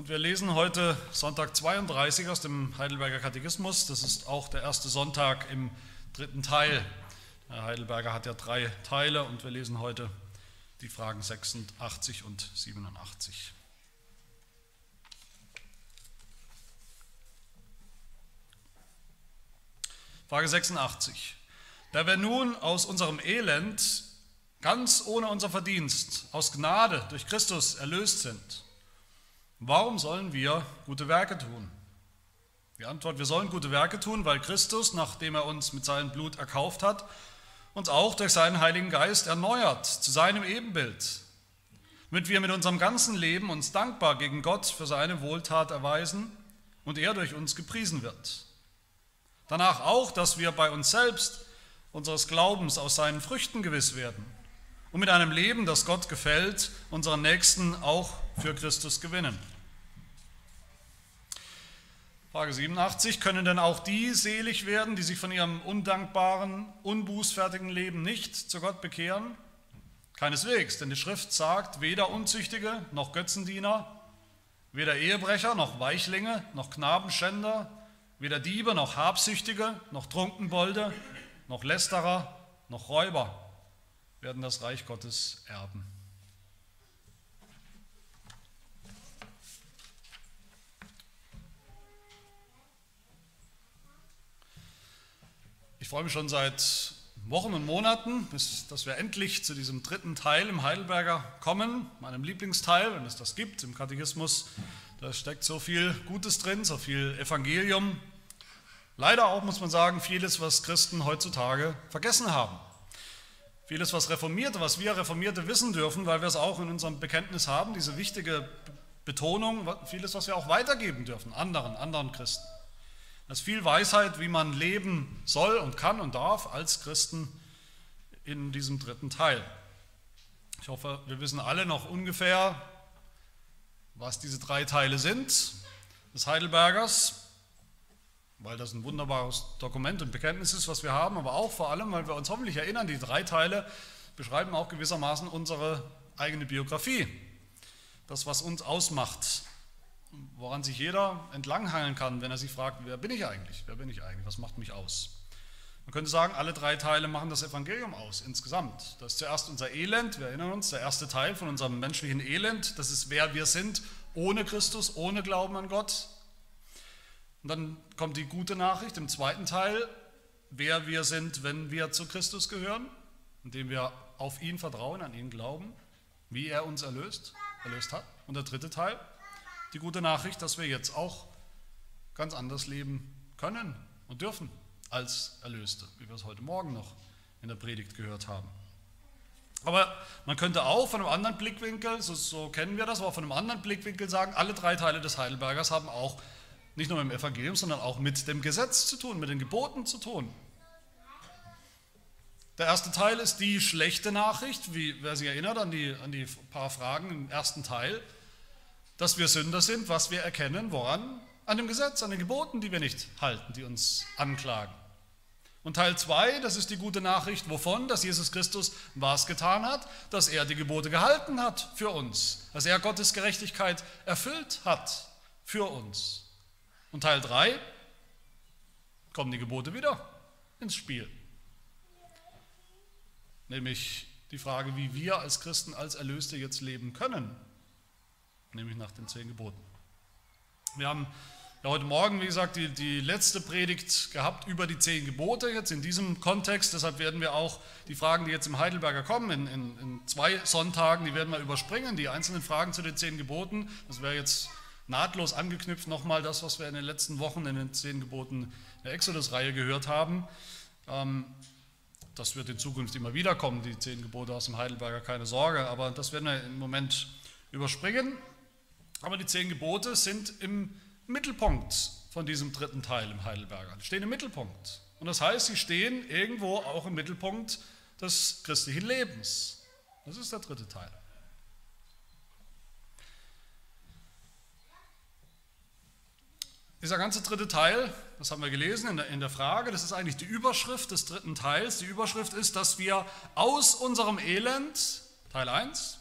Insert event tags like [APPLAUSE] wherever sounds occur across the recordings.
Und wir lesen heute Sonntag 32 aus dem Heidelberger Katechismus. Das ist auch der erste Sonntag im dritten Teil. Der Heidelberger hat ja drei Teile und wir lesen heute die Fragen 86 und 87. Frage 86. Da wir nun aus unserem Elend ganz ohne unser Verdienst, aus Gnade durch Christus erlöst sind, warum sollen wir gute Werke tun? Die Antwort, wir sollen gute Werke tun, weil Christus, nachdem er uns mit seinem Blut erkauft hat, uns auch durch seinen Heiligen Geist erneuert zu seinem Ebenbild, damit wir mit unserem ganzen Leben uns dankbar gegen Gott für seine Wohltat erweisen und er durch uns gepriesen wird. Danach auch, dass wir bei uns selbst unseres Glaubens aus seinen Früchten gewiss werden und mit einem Leben, das Gott gefällt, unseren Nächsten auch für Christus gewinnen. Frage 87. Können denn auch die selig werden, die sich von ihrem undankbaren, unbußfertigen Leben nicht zu Gott bekehren? Keineswegs, denn die Schrift sagt, weder Unzüchtige noch Götzendiener, weder Ehebrecher noch Weichlinge noch Knabenschänder, Weder Diebe noch Habsüchtige noch Trunkenbolde noch Lästerer noch Räuber werden das Reich Gottes erben. Ich freue mich schon seit Wochen und Monaten, bis dass wir endlich zu diesem dritten Teil im Heidelberger kommen, meinem Lieblingsteil, wenn es das gibt im Katechismus. Da steckt so viel Gutes drin, so viel Evangelium, Leider auch, muss man sagen, vieles, was Christen heutzutage vergessen haben. Vieles, was Reformierte, was wir Reformierte wissen dürfen, weil wir es auch in unserem Bekenntnis haben, diese wichtige Betonung, vieles, was wir auch weitergeben dürfen, anderen, anderen Christen. Das ist viel Weisheit, wie man leben soll und kann und darf als Christen in diesem dritten Teil. Ich hoffe, wir wissen alle noch ungefähr, was diese drei Teile sind des Heidelbergers weil das ein wunderbares Dokument und Bekenntnis ist, was wir haben, aber auch vor allem, weil wir uns hoffentlich erinnern, die drei Teile beschreiben auch gewissermaßen unsere eigene Biografie. Das, was uns ausmacht, woran sich jeder entlanghangeln kann, wenn er sich fragt, wer bin ich eigentlich? Wer bin ich eigentlich? Was macht mich aus? Man könnte sagen, alle drei Teile machen das Evangelium aus insgesamt. Das ist zuerst unser Elend, wir erinnern uns, der erste Teil von unserem menschlichen Elend, das ist wer wir sind ohne Christus, ohne Glauben an Gott, und dann kommt die gute Nachricht im zweiten Teil, wer wir sind, wenn wir zu Christus gehören, indem wir auf ihn vertrauen, an ihn glauben, wie er uns erlöst, erlöst hat. Und der dritte Teil, die gute Nachricht, dass wir jetzt auch ganz anders leben können und dürfen als Erlöste, wie wir es heute Morgen noch in der Predigt gehört haben. Aber man könnte auch von einem anderen Blickwinkel, so, so kennen wir das, aber von einem anderen Blickwinkel sagen, alle drei Teile des Heidelbergers haben auch nicht nur mit dem Evangelium, sondern auch mit dem Gesetz zu tun, mit den Geboten zu tun. Der erste Teil ist die schlechte Nachricht, wie wer sich erinnert an die, an die paar Fragen im ersten Teil, dass wir Sünder sind, was wir erkennen, woran? An dem Gesetz, an den Geboten, die wir nicht halten, die uns anklagen. Und Teil 2, das ist die gute Nachricht, wovon? Dass Jesus Christus was getan hat, dass er die Gebote gehalten hat für uns, dass er Gottes Gerechtigkeit erfüllt hat für uns. Und Teil 3 kommen die Gebote wieder ins Spiel. Nämlich die Frage, wie wir als Christen, als Erlöste jetzt leben können. Nämlich nach den zehn Geboten. Wir haben ja heute Morgen, wie gesagt, die, die letzte Predigt gehabt über die zehn Gebote, jetzt in diesem Kontext. Deshalb werden wir auch die Fragen, die jetzt im Heidelberger kommen, in, in, in zwei Sonntagen, die werden wir überspringen. Die einzelnen Fragen zu den zehn Geboten, das wäre jetzt nahtlos angeknüpft nochmal das, was wir in den letzten Wochen in den zehn Geboten der Exodus-Reihe gehört haben. Ähm, das wird in Zukunft immer wieder kommen, die zehn Gebote aus dem Heidelberger, keine Sorge, aber das werden wir im Moment überspringen. Aber die zehn Gebote sind im Mittelpunkt von diesem dritten Teil im Heidelberger. Die stehen im Mittelpunkt. Und das heißt, sie stehen irgendwo auch im Mittelpunkt des christlichen Lebens. Das ist der dritte Teil. Dieser ganze dritte Teil, das haben wir gelesen in der, in der Frage, das ist eigentlich die Überschrift des dritten Teils. Die Überschrift ist, dass wir aus unserem Elend, Teil 1,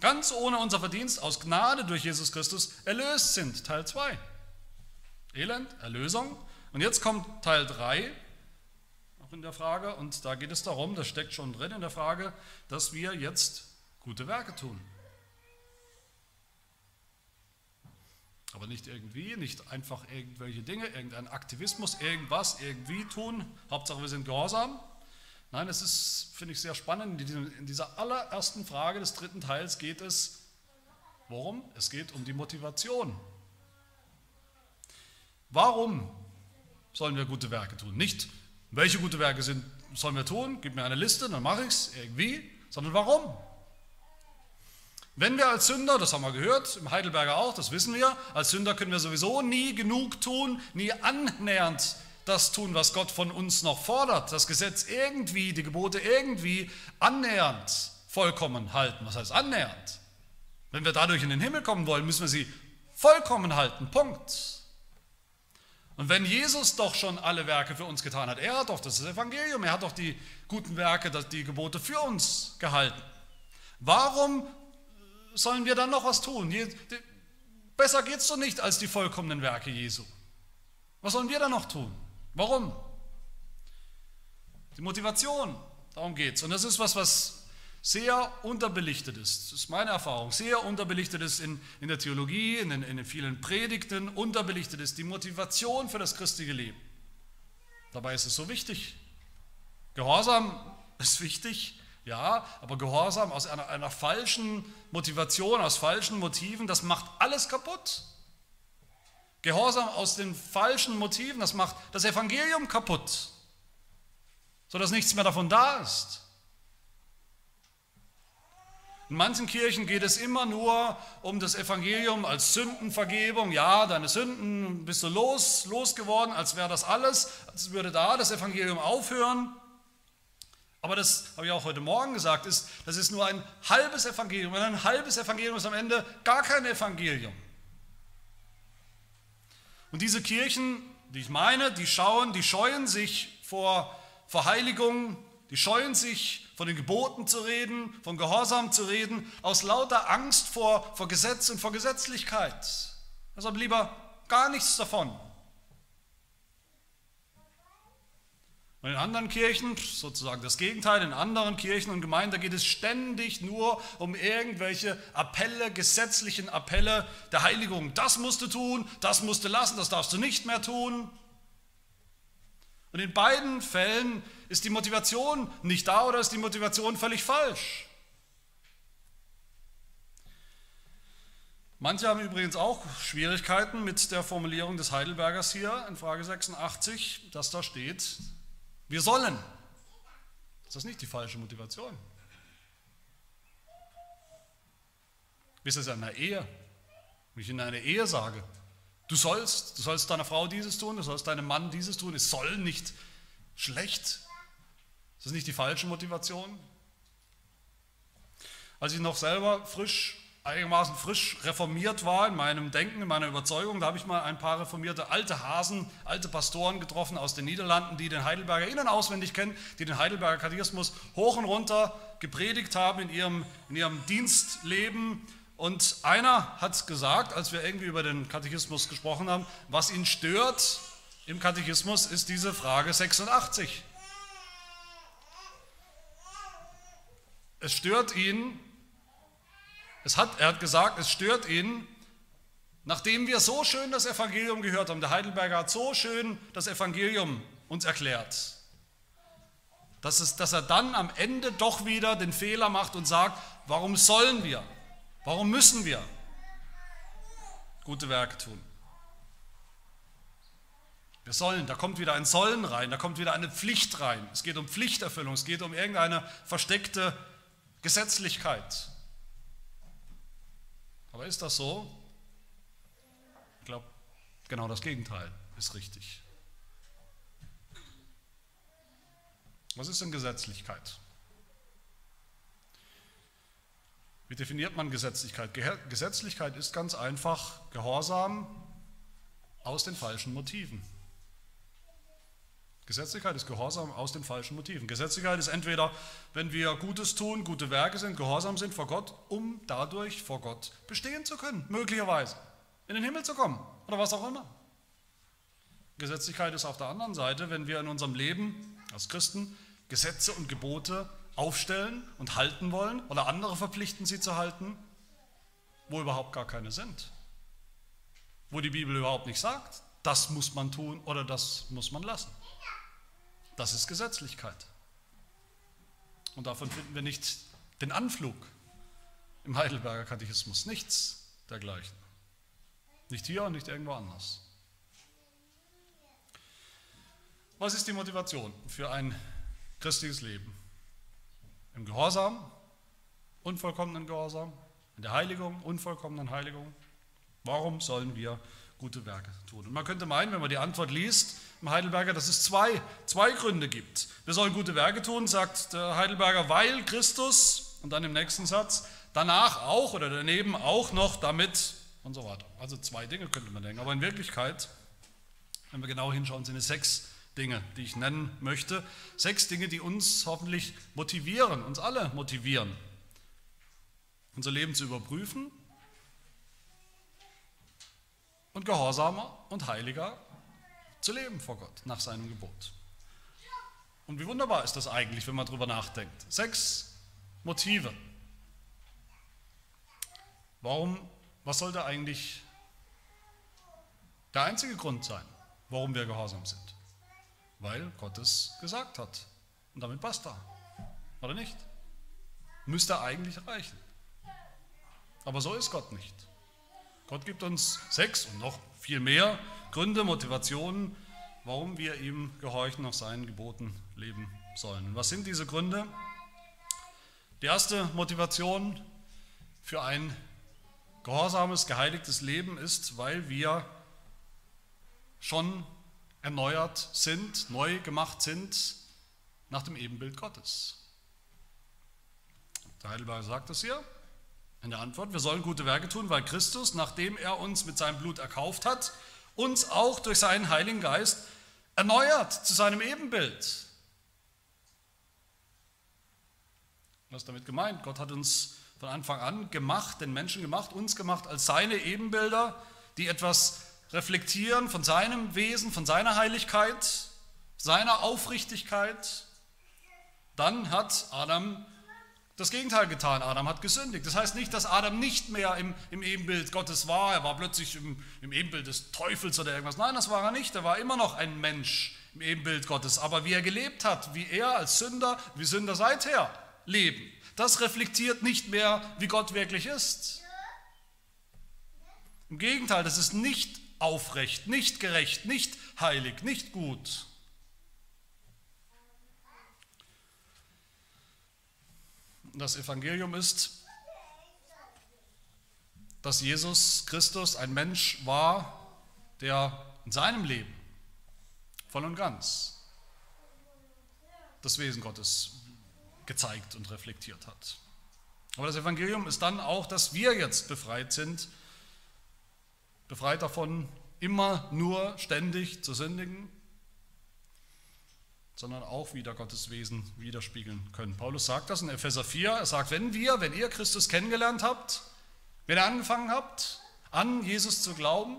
ganz ohne unser Verdienst, aus Gnade durch Jesus Christus erlöst sind. Teil 2. Elend, Erlösung. Und jetzt kommt Teil 3, auch in der Frage, und da geht es darum, das steckt schon drin in der Frage, dass wir jetzt gute Werke tun. Aber nicht irgendwie, nicht einfach irgendwelche Dinge, irgendein Aktivismus, irgendwas, irgendwie tun. Hauptsache wir sind gehorsam. Nein, es ist, finde ich, sehr spannend. In dieser allerersten Frage des dritten Teils geht es, worum? Es geht um die Motivation. Warum sollen wir gute Werke tun? Nicht, welche gute Werke sind, sollen wir tun? Gib mir eine Liste, dann mache ich es irgendwie. Sondern warum? Wenn wir als Sünder, das haben wir gehört, im Heidelberger auch, das wissen wir, als Sünder können wir sowieso nie genug tun, nie annähernd das tun, was Gott von uns noch fordert, das Gesetz irgendwie, die Gebote irgendwie annähernd vollkommen halten. Was heißt annähernd? Wenn wir dadurch in den Himmel kommen wollen, müssen wir sie vollkommen halten. Punkt. Und wenn Jesus doch schon alle Werke für uns getan hat, er hat doch das Evangelium, er hat doch die guten Werke, die Gebote für uns gehalten. Warum sollen wir dann noch was tun? Besser geht es doch nicht als die vollkommenen Werke Jesu. Was sollen wir dann noch tun? Warum? Die Motivation, darum geht es. Und das ist was, was sehr unterbelichtet ist. Das ist meine Erfahrung. Sehr unterbelichtet ist in, in der Theologie, in den, in den vielen Predigten, unterbelichtet ist die Motivation für das christliche Leben. Dabei ist es so wichtig. Gehorsam ist wichtig, ja, aber Gehorsam aus einer, einer falschen Motivation, aus falschen Motiven, das macht alles kaputt. Gehorsam aus den falschen Motiven, das macht das Evangelium kaputt, sodass nichts mehr davon da ist. In manchen Kirchen geht es immer nur um das Evangelium als Sündenvergebung. Ja, deine Sünden bist du los, losgeworden, als wäre das alles, als würde da das Evangelium aufhören. Aber das habe ich auch heute Morgen gesagt, ist, das ist nur ein halbes Evangelium. Und ein halbes Evangelium ist am Ende gar kein Evangelium. Und diese Kirchen, die ich meine, die schauen, die scheuen sich vor Verheiligung, die scheuen sich von den Geboten zu reden, von Gehorsam zu reden, aus lauter Angst vor, vor Gesetz und vor Gesetzlichkeit. Deshalb lieber gar nichts davon. Und in anderen Kirchen, sozusagen das Gegenteil, in anderen Kirchen und Gemeinden, da geht es ständig nur um irgendwelche Appelle, gesetzlichen Appelle der Heiligung. Das musst du tun, das musst du lassen, das darfst du nicht mehr tun. Und in beiden Fällen ist die Motivation nicht da oder ist die Motivation völlig falsch? Manche haben übrigens auch Schwierigkeiten mit der Formulierung des Heidelbergers hier in Frage 86, dass da steht, wir sollen. Ist das nicht die falsche Motivation? Wie ist es in einer Ehe? Wenn ich in einer Ehe sage, du sollst, du sollst deiner Frau dieses tun, du sollst deinem Mann dieses tun, es soll nicht schlecht ist das nicht die falsche Motivation? Als ich noch selber frisch, einigermaßen frisch reformiert war in meinem Denken, in meiner Überzeugung, da habe ich mal ein paar reformierte alte Hasen, alte Pastoren getroffen aus den Niederlanden, die den Heidelberger innen auswendig kennen, die den Heidelberger Katechismus hoch und runter gepredigt haben in ihrem, in ihrem Dienstleben. Und einer hat gesagt, als wir irgendwie über den Katechismus gesprochen haben, was ihn stört im Katechismus ist diese Frage 86. Es stört ihn, es hat, er hat gesagt, es stört ihn, nachdem wir so schön das Evangelium gehört haben, der Heidelberger hat so schön das Evangelium uns erklärt, dass, es, dass er dann am Ende doch wieder den Fehler macht und sagt, warum sollen wir, warum müssen wir gute Werke tun? Wir sollen, da kommt wieder ein Sollen rein, da kommt wieder eine Pflicht rein. Es geht um Pflichterfüllung, es geht um irgendeine versteckte Gesetzlichkeit. Aber ist das so? Ich glaube, genau das Gegenteil ist richtig. Was ist denn Gesetzlichkeit? Wie definiert man Gesetzlichkeit? Gesetzlichkeit ist ganz einfach Gehorsam aus den falschen Motiven. Gesetzlichkeit ist Gehorsam aus den falschen Motiven. Gesetzlichkeit ist entweder, wenn wir Gutes tun, gute Werke sind, Gehorsam sind vor Gott, um dadurch vor Gott bestehen zu können, möglicherweise in den Himmel zu kommen oder was auch immer. Gesetzlichkeit ist auf der anderen Seite, wenn wir in unserem Leben als Christen Gesetze und Gebote aufstellen und halten wollen oder andere verpflichten, sie zu halten, wo überhaupt gar keine sind. Wo die Bibel überhaupt nicht sagt, das muss man tun oder das muss man lassen. Das ist Gesetzlichkeit. Und davon finden wir nicht den Anflug im Heidelberger Katechismus, nichts dergleichen. Nicht hier und nicht irgendwo anders. Was ist die Motivation für ein christliches Leben? Im Gehorsam, unvollkommenen Gehorsam, in der Heiligung, unvollkommenen Heiligung. Warum sollen wir gute Werke tun? Und man könnte meinen, wenn man die Antwort liest im Heidelberger, dass es zwei, zwei Gründe gibt. Wir sollen gute Werke tun, sagt der Heidelberger, weil Christus, und dann im nächsten Satz, danach auch oder daneben auch noch damit und so weiter. Also zwei Dinge könnte man denken. Aber in Wirklichkeit, wenn wir genau hinschauen, sind es sechs Dinge, die ich nennen möchte. Sechs Dinge, die uns hoffentlich motivieren, uns alle motivieren, unser Leben zu überprüfen und gehorsamer und heiliger zu leben vor Gott nach seinem Gebot. Und wie wunderbar ist das eigentlich, wenn man darüber nachdenkt. Sechs Motive. Warum, was sollte eigentlich der einzige Grund sein, warum wir gehorsam sind? Weil Gott es gesagt hat. Und damit basta. Oder nicht? Müsste eigentlich reichen. Aber so ist Gott nicht. Gott gibt uns sechs und noch viel mehr Gründe, Motivationen, warum wir ihm gehorchen, nach seinen Geboten leben sollen. Und was sind diese Gründe? Die erste Motivation für ein gehorsames, geheiligtes Leben ist, weil wir schon erneuert sind, neu gemacht sind nach dem Ebenbild Gottes. Der Heidelberger sagt das hier in der Antwort. Wir sollen gute Werke tun, weil Christus, nachdem er uns mit seinem Blut erkauft hat, uns auch durch seinen Heiligen Geist erneuert zu seinem Ebenbild. Was ist damit gemeint? Gott hat uns von Anfang an gemacht, den Menschen gemacht, uns gemacht als seine Ebenbilder, die etwas reflektieren von seinem Wesen, von seiner Heiligkeit, seiner Aufrichtigkeit. Dann hat Adam das Gegenteil getan. Adam hat gesündigt. Das heißt nicht, dass Adam nicht mehr im, im Ebenbild Gottes war. Er war plötzlich im, im Ebenbild des Teufels oder irgendwas. Nein, das war er nicht. Er war immer noch ein Mensch im Ebenbild Gottes. Aber wie er gelebt hat, wie er als Sünder, wie Sünder seither leben, das reflektiert nicht mehr, wie Gott wirklich ist. Im Gegenteil, das ist nicht aufrecht, nicht gerecht, nicht heilig, nicht gut. Das Evangelium ist, dass Jesus Christus ein Mensch war, der in seinem Leben voll und ganz das Wesen Gottes gezeigt und reflektiert hat. Aber das Evangelium ist dann auch, dass wir jetzt befreit sind, befreit davon, immer nur ständig zu sündigen, sondern auch wieder Gottes Wesen widerspiegeln können. Paulus sagt das in Epheser 4. Er sagt, wenn wir, wenn ihr Christus kennengelernt habt, wenn ihr angefangen habt, an Jesus zu glauben,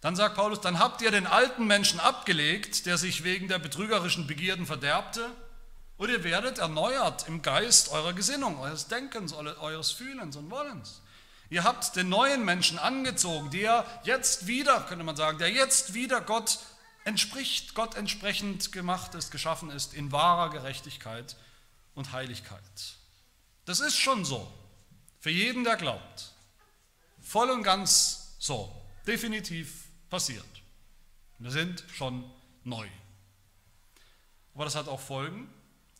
dann sagt Paulus, dann habt ihr den alten Menschen abgelegt, der sich wegen der betrügerischen Begierden verderbte, und ihr werdet erneuert im Geist eurer Gesinnung, eures Denkens, eures Fühlens und Wollens. Ihr habt den neuen Menschen angezogen, der jetzt wieder, könnte man sagen, der jetzt wieder Gott entspricht, Gott entsprechend gemacht ist, geschaffen ist in wahrer Gerechtigkeit und Heiligkeit. Das ist schon so, für jeden, der glaubt. Voll und ganz so, definitiv passiert. Wir sind schon neu. Aber das hat auch Folgen,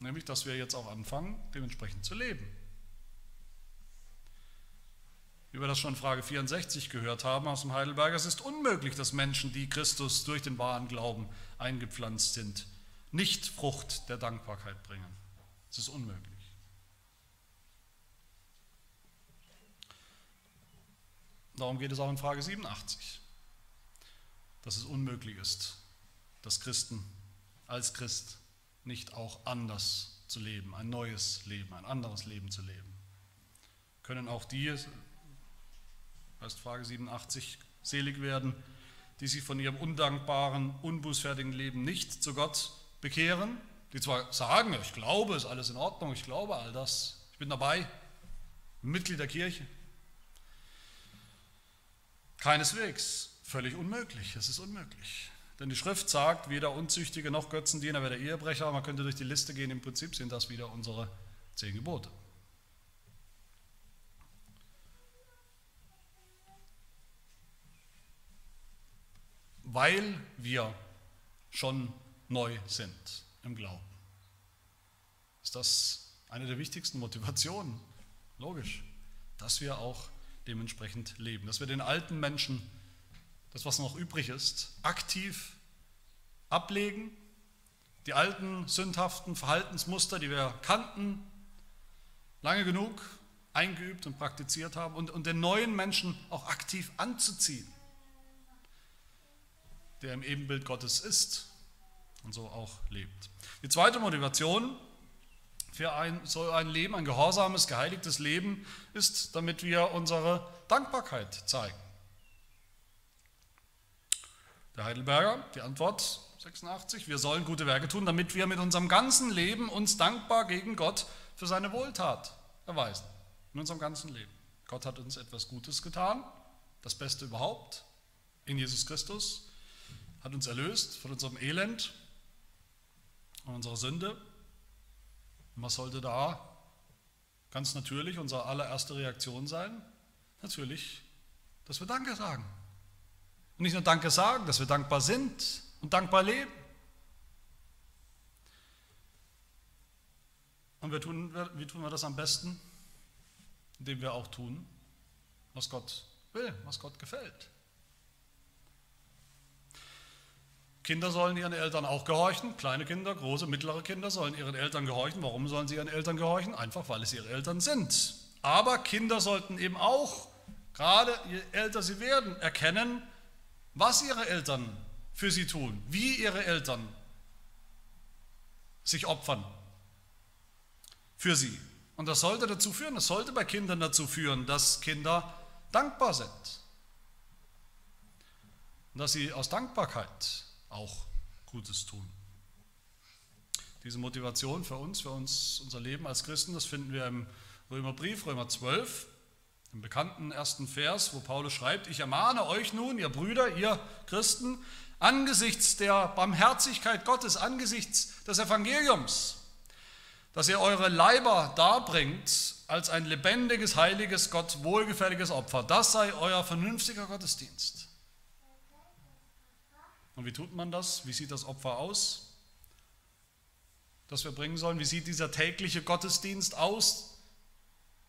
nämlich dass wir jetzt auch anfangen, dementsprechend zu leben wie wir das schon in Frage 64 gehört haben aus dem Heidelberger, es ist unmöglich, dass Menschen, die Christus durch den wahren Glauben eingepflanzt sind, nicht Frucht der Dankbarkeit bringen. Es ist unmöglich. Darum geht es auch in Frage 87, dass es unmöglich ist, dass Christen als Christ nicht auch anders zu leben, ein neues Leben, ein anderes Leben zu leben? Können auch die, heißt Frage 87, selig werden, die sich von ihrem undankbaren, unbußfertigen Leben nicht zu Gott bekehren, die zwar sagen, ich glaube, ist alles in Ordnung, ich glaube all das, ich bin dabei, Mitglied der Kirche. Keineswegs, völlig unmöglich, es ist unmöglich. Denn die Schrift sagt, weder Unzüchtige noch Götzendiener, weder Ehebrecher, man könnte durch die Liste gehen, im Prinzip sind das wieder unsere zehn Gebote. Weil wir schon neu sind im Glauben. Ist das eine der wichtigsten Motivationen? Logisch, dass wir auch dementsprechend leben, dass wir den alten Menschen, das was noch übrig ist, aktiv ablegen, die alten sündhaften Verhaltensmuster, die wir kannten, lange genug eingeübt und praktiziert haben und, und den neuen Menschen auch aktiv anzuziehen, der im Ebenbild Gottes ist und so auch lebt. Die zweite Motivation für ein, so ein Leben, ein gehorsames, geheiligtes Leben, ist, damit wir unsere Dankbarkeit zeigen. Der Heidelberger, die Antwort 86, wir sollen gute Werke tun, damit wir mit unserem ganzen Leben uns dankbar gegen Gott für seine Wohltat erweisen. In unserem ganzen Leben. Gott hat uns etwas Gutes getan, das Beste überhaupt, in Jesus Christus, hat uns erlöst von unserem Elend, und unserer Sünde. Und was sollte da ganz natürlich unsere allererste Reaktion sein? Natürlich, dass wir Danke sagen. Und nicht nur Danke sagen, dass wir dankbar sind und dankbar leben. Und wir tun, wie tun wir das am besten? Indem wir auch tun, was Gott will, was Gott gefällt. Kinder sollen ihren Eltern auch gehorchen, kleine Kinder, große, mittlere Kinder sollen ihren Eltern gehorchen. Warum sollen sie ihren Eltern gehorchen? Einfach, weil es ihre Eltern sind. Aber Kinder sollten eben auch, gerade je älter sie werden, erkennen, was ihre Eltern für sie tun, wie ihre Eltern sich opfern für sie. Und das sollte dazu führen, das sollte bei Kindern dazu führen, dass Kinder dankbar sind. Und dass sie aus Dankbarkeit auch Gutes tun. Diese Motivation für uns, für uns, unser Leben als Christen, das finden wir im Römerbrief, Römer 12, im bekannten ersten Vers, wo Paulus schreibt, ich ermahne euch nun, ihr Brüder, ihr Christen, angesichts der Barmherzigkeit Gottes, angesichts des Evangeliums, dass ihr eure Leiber darbringt als ein lebendiges, heiliges, Gott wohlgefälliges Opfer. Das sei euer vernünftiger Gottesdienst. Und wie tut man das? Wie sieht das Opfer aus, das wir bringen sollen? Wie sieht dieser tägliche Gottesdienst aus,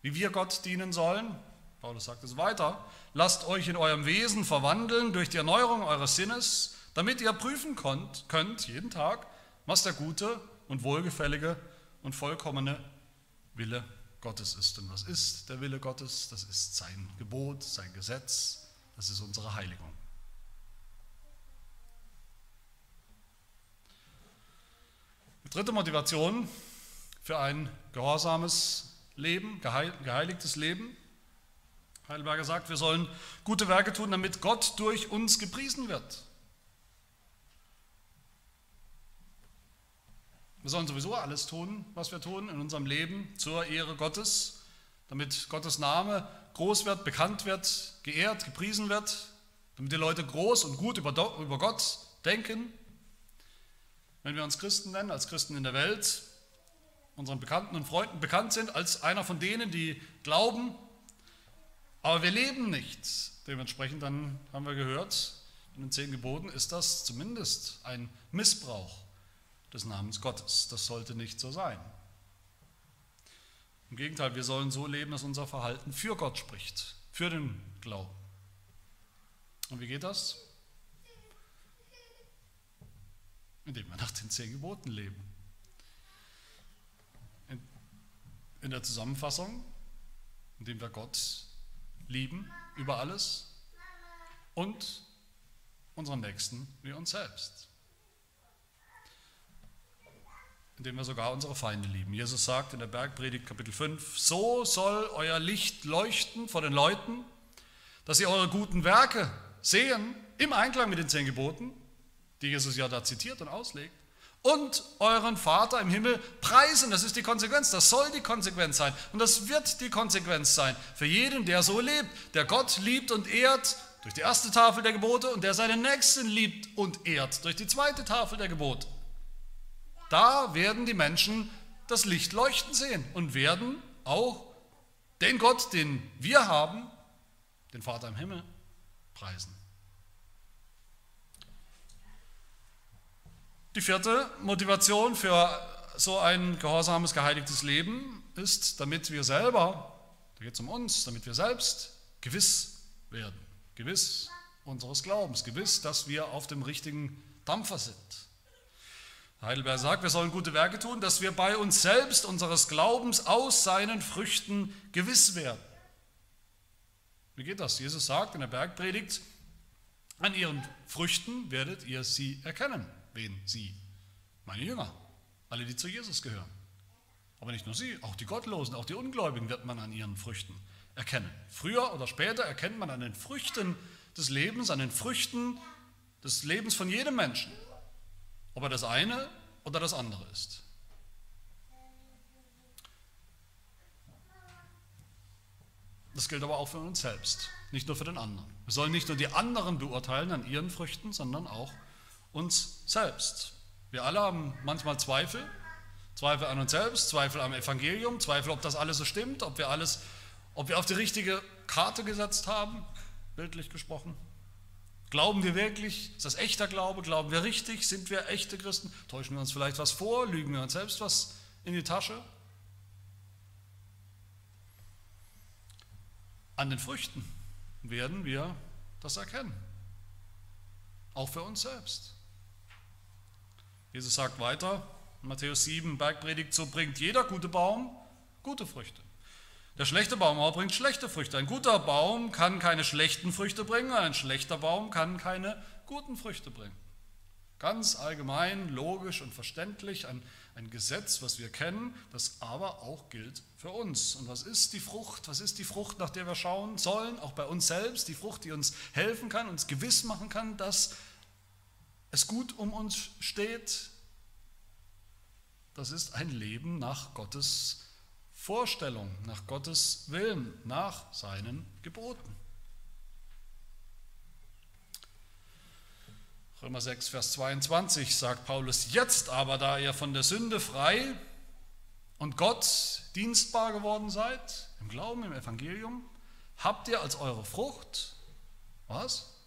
wie wir Gott dienen sollen? Paulus sagt es weiter. Lasst euch in eurem Wesen verwandeln durch die Erneuerung eures Sinnes, damit ihr prüfen könnt, könnt jeden Tag, was der gute und wohlgefällige und vollkommene Wille Gottes ist. Und was ist der Wille Gottes? Das ist sein Gebot, sein Gesetz, das ist unsere Heiligung. Dritte Motivation für ein gehorsames Leben, geheiligtes Leben. Heidelberger sagt, wir sollen gute Werke tun, damit Gott durch uns gepriesen wird. Wir sollen sowieso alles tun, was wir tun in unserem Leben zur Ehre Gottes, damit Gottes Name groß wird, bekannt wird, geehrt, gepriesen wird, damit die Leute groß und gut über Gott denken wenn wir uns Christen nennen, als Christen in der Welt, unseren Bekannten und Freunden bekannt sind, als einer von denen, die glauben, aber wir leben nicht. Dementsprechend, dann haben wir gehört, in den zehn Geboten ist das zumindest ein Missbrauch des Namens Gottes. Das sollte nicht so sein. Im Gegenteil, wir sollen so leben, dass unser Verhalten für Gott spricht, für den Glauben. Und wie geht das? Indem wir nach den zehn Geboten leben. In, in der Zusammenfassung, indem wir Gott lieben über alles und unseren Nächsten wie uns selbst. indem wir sogar unsere Feinde lieben. Jesus sagt in der Bergpredigt Kapitel 5, so soll euer Licht leuchten vor den Leuten, dass sie eure guten Werke sehen im Einklang mit den zehn Geboten, die Jesus ja da zitiert und auslegt, und euren Vater im Himmel preisen. Das ist die Konsequenz, das soll die Konsequenz sein und das wird die Konsequenz sein für jeden, der so lebt, der Gott liebt und ehrt durch die erste Tafel der Gebote und der seinen Nächsten liebt und ehrt durch die zweite Tafel der Gebote. Da werden die Menschen das Licht leuchten sehen und werden auch den Gott, den wir haben, den Vater im Himmel, preisen. Die vierte Motivation für so ein gehorsames, geheiligtes Leben ist, damit wir selber, da geht es um uns, damit wir selbst gewiss werden, gewiss unseres Glaubens, gewiss, dass wir auf dem richtigen Dampfer sind. Heidelberg sagt, wir sollen gute Werke tun, dass wir bei uns selbst unseres Glaubens aus seinen Früchten gewiss werden. Wie geht das? Jesus sagt in der Bergpredigt, an ihren Früchten werdet ihr sie erkennen. Wen? Sie. Meine Jünger. Alle, die zu Jesus gehören. Aber nicht nur sie, auch die Gottlosen, auch die Ungläubigen wird man an ihren Früchten erkennen. Früher oder später erkennt man an den Früchten des Lebens, an den Früchten des Lebens von jedem Menschen, ob er das eine oder das andere ist. Das gilt aber auch für uns selbst, nicht nur für den anderen. Wir sollen nicht nur die anderen beurteilen an ihren Früchten, sondern auch uns selbst. Wir alle haben manchmal Zweifel, Zweifel an uns selbst, Zweifel am Evangelium, Zweifel, ob das alles so stimmt, ob wir alles, ob wir auf die richtige Karte gesetzt haben, bildlich gesprochen. Glauben wir wirklich? Ist das echter Glaube? Glauben wir richtig? Sind wir echte Christen? Täuschen wir uns vielleicht was vor? Lügen wir uns selbst was in die Tasche? An den Früchten werden wir das erkennen. Auch für uns selbst. Jesus sagt weiter, Matthäus 7, Bergpredigt, so bringt jeder gute Baum gute Früchte. Der schlechte Baum aber bringt schlechte Früchte. Ein guter Baum kann keine schlechten Früchte bringen, ein schlechter Baum kann keine guten Früchte bringen. Ganz allgemein, logisch und verständlich, ein, ein Gesetz, was wir kennen, das aber auch gilt für uns. Und was ist die Frucht? Was ist die Frucht, nach der wir schauen sollen? Auch bei uns selbst, die Frucht, die uns helfen kann, uns gewiss machen kann, dass es gut um uns steht. Das ist ein Leben nach Gottes Vorstellung, nach Gottes Willen, nach seinen Geboten. Römer 6, Vers 22 sagt Paulus, jetzt aber, da ihr von der Sünde frei und Gott dienstbar geworden seid, im Glauben, im Evangelium, habt ihr als eure Frucht, was?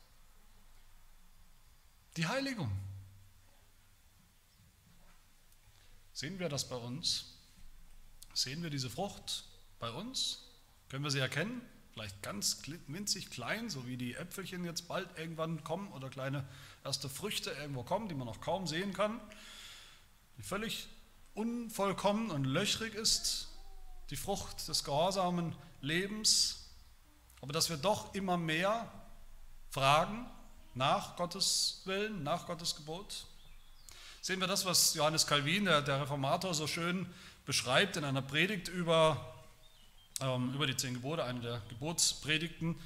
Die Heiligung. Sehen wir das bei uns? Sehen wir diese Frucht bei uns? Können wir sie erkennen? Vielleicht ganz winzig klein, so wie die Äpfelchen jetzt bald irgendwann kommen oder kleine erste Früchte irgendwo kommen, die man noch kaum sehen kann, die völlig unvollkommen und löchrig ist, die Frucht des gehorsamen Lebens, aber dass wir doch immer mehr fragen nach Gottes Willen, nach Gottes Gebot. Sehen wir das, was Johannes Calvin, der, der Reformator, so schön beschreibt in einer Predigt über, ähm, über die zehn Gebote, eine der Gebotspredigten,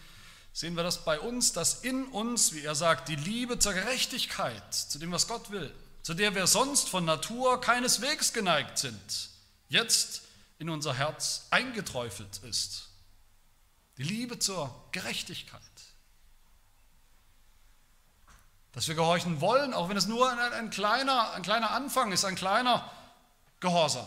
sehen wir das bei uns, dass in uns, wie er sagt, die Liebe zur Gerechtigkeit, zu dem, was Gott will, zu der wir sonst von Natur keineswegs geneigt sind, jetzt in unser Herz eingeträufelt ist. Die Liebe zur Gerechtigkeit. Dass wir gehorchen wollen, auch wenn es nur ein, ein, kleiner, ein kleiner Anfang ist, ein kleiner Gehorsam.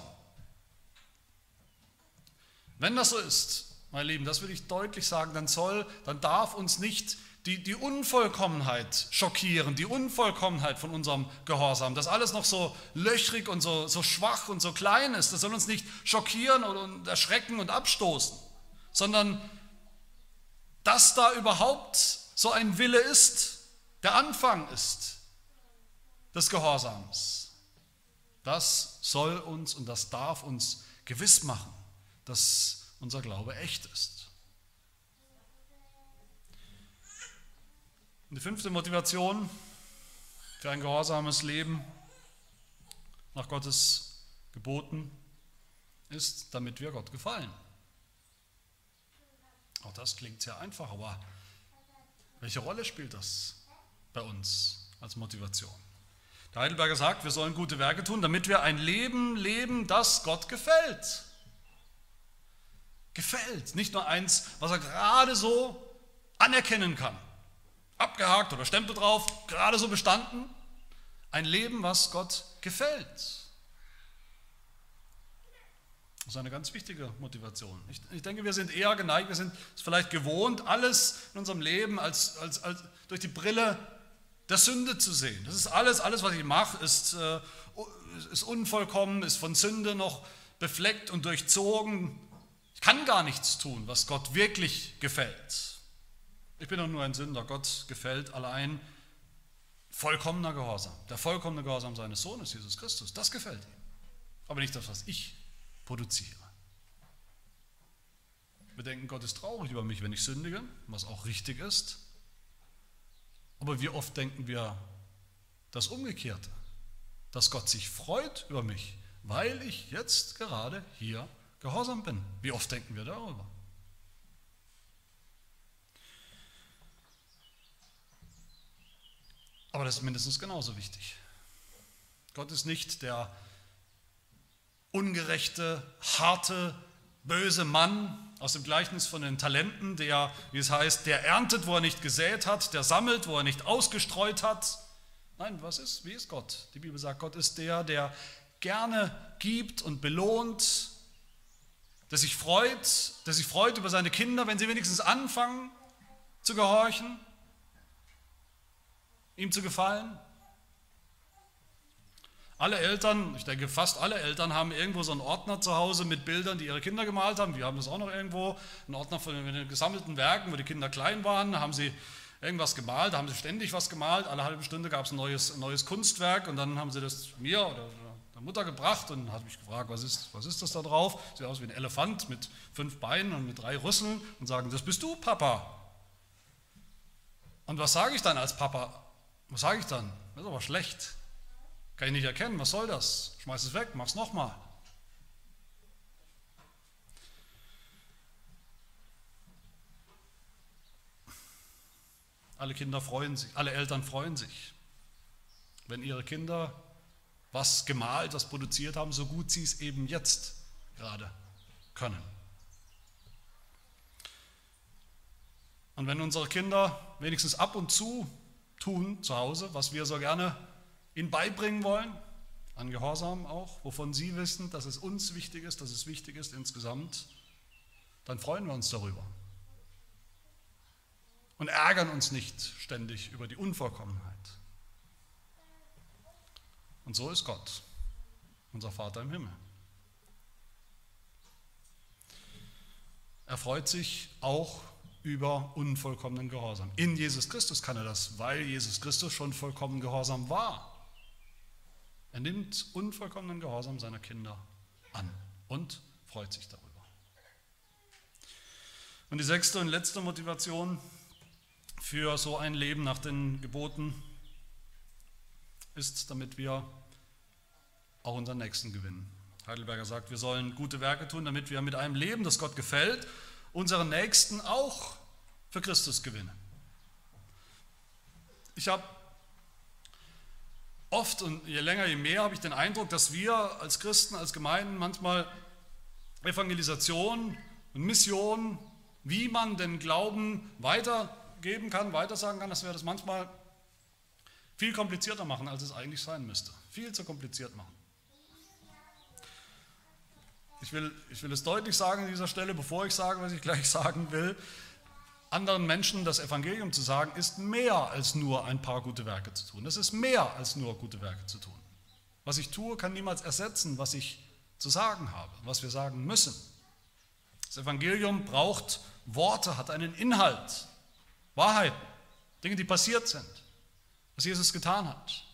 Wenn das so ist, meine Lieben, das will ich deutlich sagen, dann soll, dann darf uns nicht die, die Unvollkommenheit schockieren, die Unvollkommenheit von unserem Gehorsam, dass alles noch so löchrig und so, so schwach und so klein ist, das soll uns nicht schockieren und erschrecken und abstoßen, sondern dass da überhaupt so ein Wille ist, der Anfang ist des Gehorsams. Das soll uns und das darf uns gewiss machen dass unser Glaube echt ist. Und die fünfte Motivation für ein gehorsames Leben nach Gottes geboten ist, damit wir Gott gefallen. Auch das klingt sehr einfach, aber welche Rolle spielt das bei uns als Motivation? Der Heidelberger sagt, wir sollen gute Werke tun, damit wir ein Leben leben, das Gott gefällt. Gefällt. Nicht nur eins, was er gerade so anerkennen kann. Abgehakt oder Stempel drauf, gerade so bestanden. Ein Leben, was Gott gefällt. Das ist eine ganz wichtige Motivation. Ich, ich, denke, wir sind eher geneigt, wir sind es vielleicht gewohnt, alles in unserem Leben als, als, als durch die Brille der Sünde zu sehen. Das ist alles, alles, was ich mache, ist, äh, ist unvollkommen, ist von Sünde noch befleckt und durchzogen. Ich kann gar nichts tun, was Gott wirklich gefällt. Ich bin doch nur ein Sünder. Gott gefällt allein vollkommener Gehorsam. Der vollkommene Gehorsam seines Sohnes, Jesus Christus, das gefällt ihm. Aber nicht das, was ich produziere. Wir denken, Gott ist traurig über mich, wenn ich sündige, was auch richtig ist. Aber wie oft denken wir das Umgekehrte, dass Gott sich freut über mich, weil ich jetzt gerade hier gehorsam bin. Wie oft denken wir darüber? Aber das ist mindestens genauso wichtig. Gott ist nicht der ungerechte, harte, böse Mann aus dem Gleichnis von den Talenten, der, wie es heißt, der erntet, wo er nicht gesät hat, der sammelt, wo er nicht ausgestreut hat. Nein, was ist? Wie ist Gott? Die Bibel sagt, Gott ist der, der gerne gibt und belohnt, der sich freut, der sich freut über seine Kinder, wenn sie wenigstens anfangen zu gehorchen ihm zu gefallen? Alle Eltern, ich denke fast alle Eltern haben irgendwo so einen Ordner zu Hause mit Bildern, die ihre Kinder gemalt haben. Wir haben das auch noch irgendwo, einen Ordner von den gesammelten Werken, wo die Kinder klein waren, haben sie irgendwas gemalt, haben sie ständig was gemalt. Alle halbe Stunde gab es ein neues, ein neues Kunstwerk und dann haben sie das mir oder der Mutter gebracht und hat mich gefragt, was ist, was ist das da drauf? Sieht aus wie ein Elefant mit fünf Beinen und mit drei Rüsseln und sagen, das bist du, Papa. Und was sage ich dann als Papa? Was sage ich dann? Das ist aber schlecht. Kann ich nicht erkennen. Was soll das? Schmeiß es weg, mach es nochmal. Alle Kinder freuen sich, alle Eltern freuen sich, wenn ihre Kinder was gemalt, was produziert haben, so gut sie es eben jetzt gerade können. Und wenn unsere Kinder wenigstens ab und zu tun zu Hause, was wir so gerne ihnen beibringen wollen, an Gehorsam auch, wovon sie wissen, dass es uns wichtig ist, dass es wichtig ist insgesamt, dann freuen wir uns darüber. Und ärgern uns nicht ständig über die Unvollkommenheit. Und so ist Gott, unser Vater im Himmel. Er freut sich auch über unvollkommenen Gehorsam. In Jesus Christus kann er das, weil Jesus Christus schon vollkommen gehorsam war. Er nimmt unvollkommenen Gehorsam seiner Kinder an und freut sich darüber. Und die sechste und letzte Motivation für so ein Leben nach den Geboten ist, damit wir auch unseren Nächsten gewinnen. Heidelberger sagt, wir sollen gute Werke tun, damit wir mit einem Leben, das Gott gefällt, unseren Nächsten auch für Christus gewinnen. Ich habe oft und je länger, je mehr habe ich den Eindruck, dass wir als Christen, als Gemeinden manchmal Evangelisation und Mission, wie man den Glauben weitergeben kann, weitersagen kann, dass wir das manchmal viel komplizierter machen, als es eigentlich sein müsste. Viel zu kompliziert machen. Ich will, ich will es deutlich sagen an dieser Stelle, bevor ich sage, was ich gleich [LAUGHS] sagen will. Anderen Menschen das Evangelium zu sagen, ist mehr als nur ein paar gute Werke zu tun. Das ist mehr als nur gute Werke zu tun. Was ich tue, kann niemals ersetzen, was ich zu sagen habe, was wir sagen müssen. Das Evangelium braucht Worte, hat einen Inhalt, Wahrheiten, Dinge, die passiert sind, was Jesus getan hat.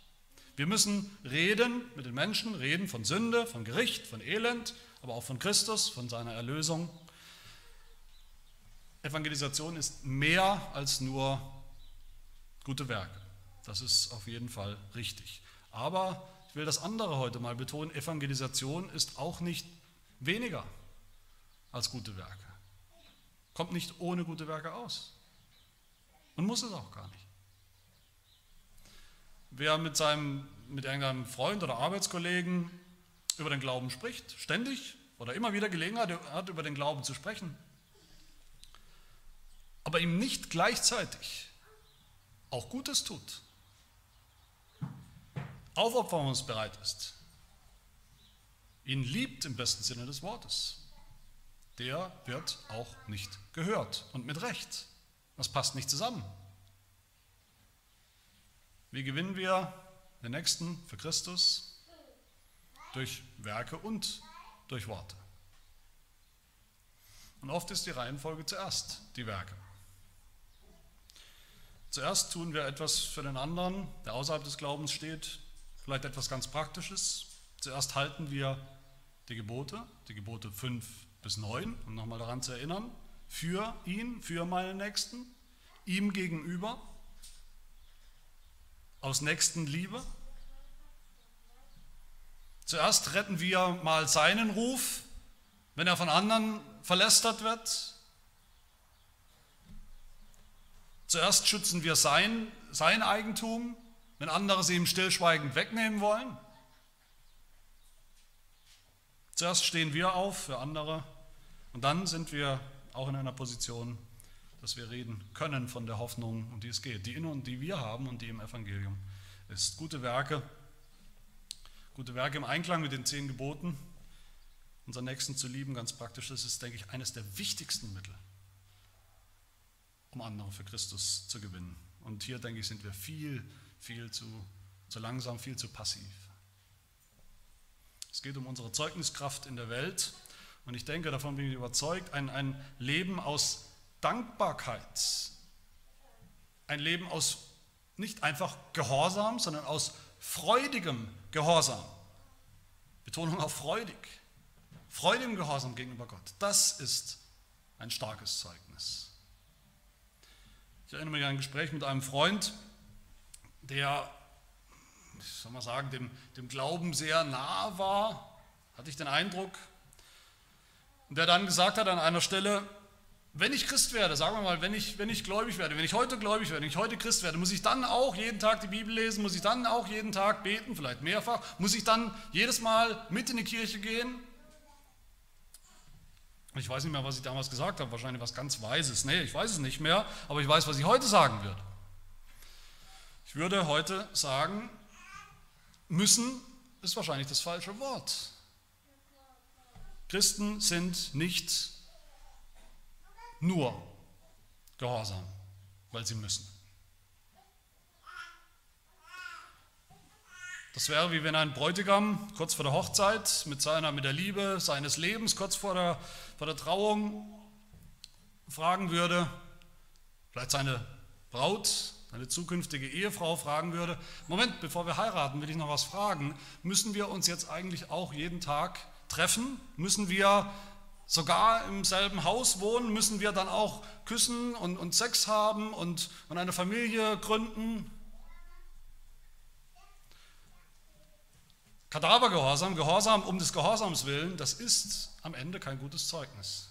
Wir müssen reden mit den Menschen, reden von Sünde, von Gericht, von Elend, aber auch von Christus, von seiner Erlösung. Evangelisation ist mehr als nur gute Werke. Das ist auf jeden Fall richtig. Aber ich will das andere heute mal betonen, Evangelisation ist auch nicht weniger als gute Werke. Kommt nicht ohne gute Werke aus. Und muss es auch gar nicht. Wer mit, seinem, mit irgendeinem Freund oder Arbeitskollegen über den Glauben spricht, ständig oder immer wieder Gelegenheit hat, über den Glauben zu sprechen, aber ihm nicht gleichzeitig auch Gutes tut, aufopferungsbereit ist, ihn liebt im besten Sinne des Wortes, der wird auch nicht gehört und mit Recht. Das passt nicht zusammen. Wie gewinnen wir den Nächsten für Christus? Durch Werke und durch Worte. Und oft ist die Reihenfolge zuerst die Werke. Zuerst tun wir etwas für den anderen, der außerhalb des Glaubens steht, vielleicht etwas ganz Praktisches. Zuerst halten wir die Gebote, die Gebote 5 bis 9, um nochmal daran zu erinnern, für ihn, für meinen Nächsten, ihm gegenüber, aus Nächstenliebe. Zuerst retten wir mal seinen Ruf, wenn er von anderen verlästert wird. Zuerst schützen wir sein, sein Eigentum, wenn andere sie ihm stillschweigend wegnehmen wollen. Zuerst stehen wir auf für andere und dann sind wir auch in einer Position, dass wir reden können von der Hoffnung, um die es geht, die in und die wir haben und die im Evangelium ist. Gute Werke, gute Werke im Einklang mit den zehn Geboten, unseren Nächsten zu lieben, ganz praktisch, das ist, denke ich, eines der wichtigsten Mittel, um andere für Christus zu gewinnen. Und hier, denke ich, sind wir viel, viel zu, zu langsam, viel zu passiv. Es geht um unsere Zeugniskraft in der Welt. Und ich denke, davon bin ich überzeugt, ein, ein Leben aus Dankbarkeit, ein Leben aus nicht einfach Gehorsam, sondern aus freudigem Gehorsam. Betonung auf freudig. Freudigem Gehorsam gegenüber Gott. Das ist ein starkes Zeugnis. Ich erinnere mich an ein Gespräch mit einem Freund, der ich soll mal sagen, dem, dem Glauben sehr nah war, hatte ich den Eindruck. Und der dann gesagt hat an einer Stelle, wenn ich Christ werde, sagen wir mal, wenn ich, wenn ich gläubig werde, wenn ich heute gläubig werde, wenn ich heute Christ werde, muss ich dann auch jeden Tag die Bibel lesen, muss ich dann auch jeden Tag beten, vielleicht mehrfach, muss ich dann jedes Mal mit in die Kirche gehen? Ich weiß nicht mehr, was ich damals gesagt habe, wahrscheinlich was ganz Weises. Nee, ich weiß es nicht mehr, aber ich weiß, was ich heute sagen würde. Ich würde heute sagen, Müssen ist wahrscheinlich das falsche Wort. Christen sind nicht nur gehorsam, weil sie müssen. Das wäre wie wenn ein Bräutigam kurz vor der Hochzeit mit, seiner, mit der Liebe seines Lebens, kurz vor der, vor der Trauung, fragen würde, vielleicht seine Braut, eine zukünftige Ehefrau fragen würde, Moment, bevor wir heiraten, will ich noch was fragen, müssen wir uns jetzt eigentlich auch jeden Tag treffen? Müssen wir sogar im selben Haus wohnen? Müssen wir dann auch küssen und, und Sex haben und, und eine Familie gründen? Kadavergehorsam, Gehorsam um des Gehorsams willen, das ist am Ende kein gutes Zeugnis.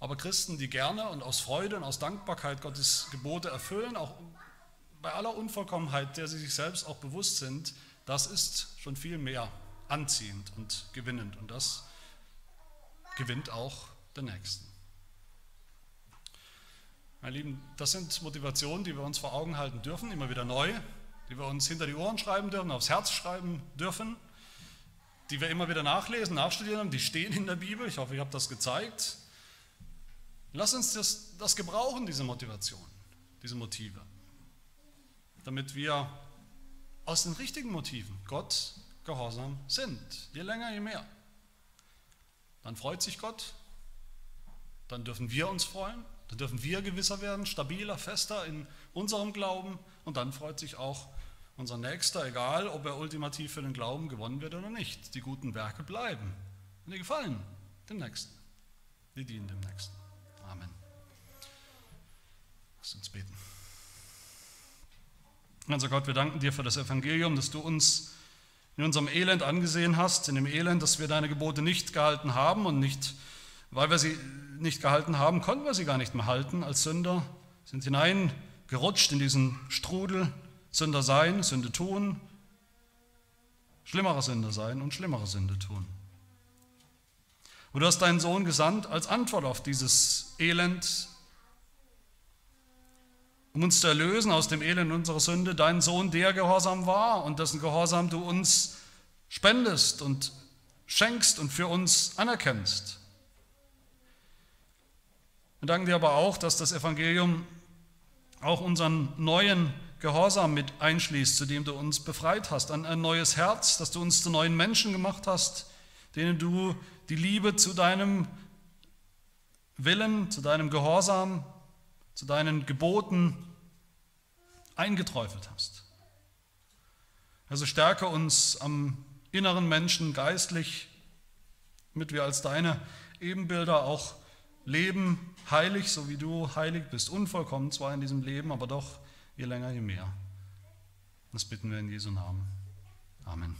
Aber Christen, die gerne und aus Freude und aus Dankbarkeit Gottes Gebote erfüllen, auch bei aller Unvollkommenheit, der sie sich selbst auch bewusst sind, das ist schon viel mehr anziehend und gewinnend. Und das gewinnt auch den Nächsten. Meine Lieben, das sind Motivationen, die wir uns vor Augen halten dürfen, immer wieder neu, die wir uns hinter die Ohren schreiben dürfen, aufs Herz schreiben dürfen, die wir immer wieder nachlesen, nachstudieren, die stehen in der Bibel. Ich hoffe, ich habe das gezeigt. Lass uns das, das gebrauchen, diese Motivation, diese Motive, damit wir aus den richtigen Motiven Gott gehorsam sind. Je länger, je mehr. Dann freut sich Gott, dann dürfen wir uns freuen, dann dürfen wir gewisser werden, stabiler, fester in unserem Glauben und dann freut sich auch unser Nächster, egal ob er ultimativ für den Glauben gewonnen wird oder nicht. Die guten Werke bleiben und die gefallen dem Nächsten, die dienen dem Nächsten. Amen. Lass uns beten. Also Gott, wir danken dir für das Evangelium, dass du uns in unserem Elend angesehen hast, in dem Elend, dass wir deine Gebote nicht gehalten haben und nicht, weil wir sie nicht gehalten haben, konnten wir sie gar nicht mehr halten als Sünder, sind hineingerutscht in diesen Strudel, Sünder sein, Sünde tun, schlimmere Sünde sein und schlimmere Sünde tun. Und du hast deinen Sohn gesandt als Antwort auf dieses Elend, um uns zu erlösen aus dem Elend unserer Sünde, dein Sohn, der gehorsam war und dessen Gehorsam du uns spendest und schenkst und für uns anerkennst. Wir danken dir aber auch, dass das Evangelium auch unseren neuen Gehorsam mit einschließt, zu dem du uns befreit hast, an ein neues Herz, dass du uns zu neuen Menschen gemacht hast, denen du die Liebe zu deinem Willen, zu deinem Gehorsam, zu deinen Geboten eingeträufelt hast. Also stärke uns am inneren Menschen geistlich, damit wir als deine Ebenbilder auch leben, heilig, so wie du heilig bist, unvollkommen zwar in diesem Leben, aber doch je länger, je mehr. Das bitten wir in Jesu Namen. Amen.